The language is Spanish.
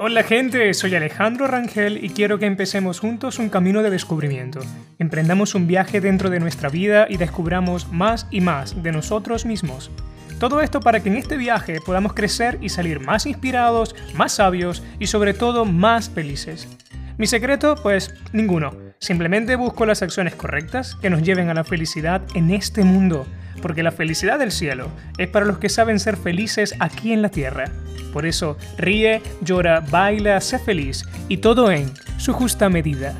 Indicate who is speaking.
Speaker 1: Hola gente, soy Alejandro Rangel y quiero que empecemos juntos un camino de descubrimiento. Emprendamos un viaje dentro de nuestra vida y descubramos más y más de nosotros mismos. Todo esto para que en este viaje podamos crecer y salir más inspirados, más sabios y sobre todo más felices. Mi secreto, pues ninguno. Simplemente busco las acciones correctas que nos lleven a la felicidad en este mundo, porque la felicidad del cielo es para los que saben ser felices aquí en la tierra. Por eso, ríe, llora, baila, sé feliz y todo en su justa medida.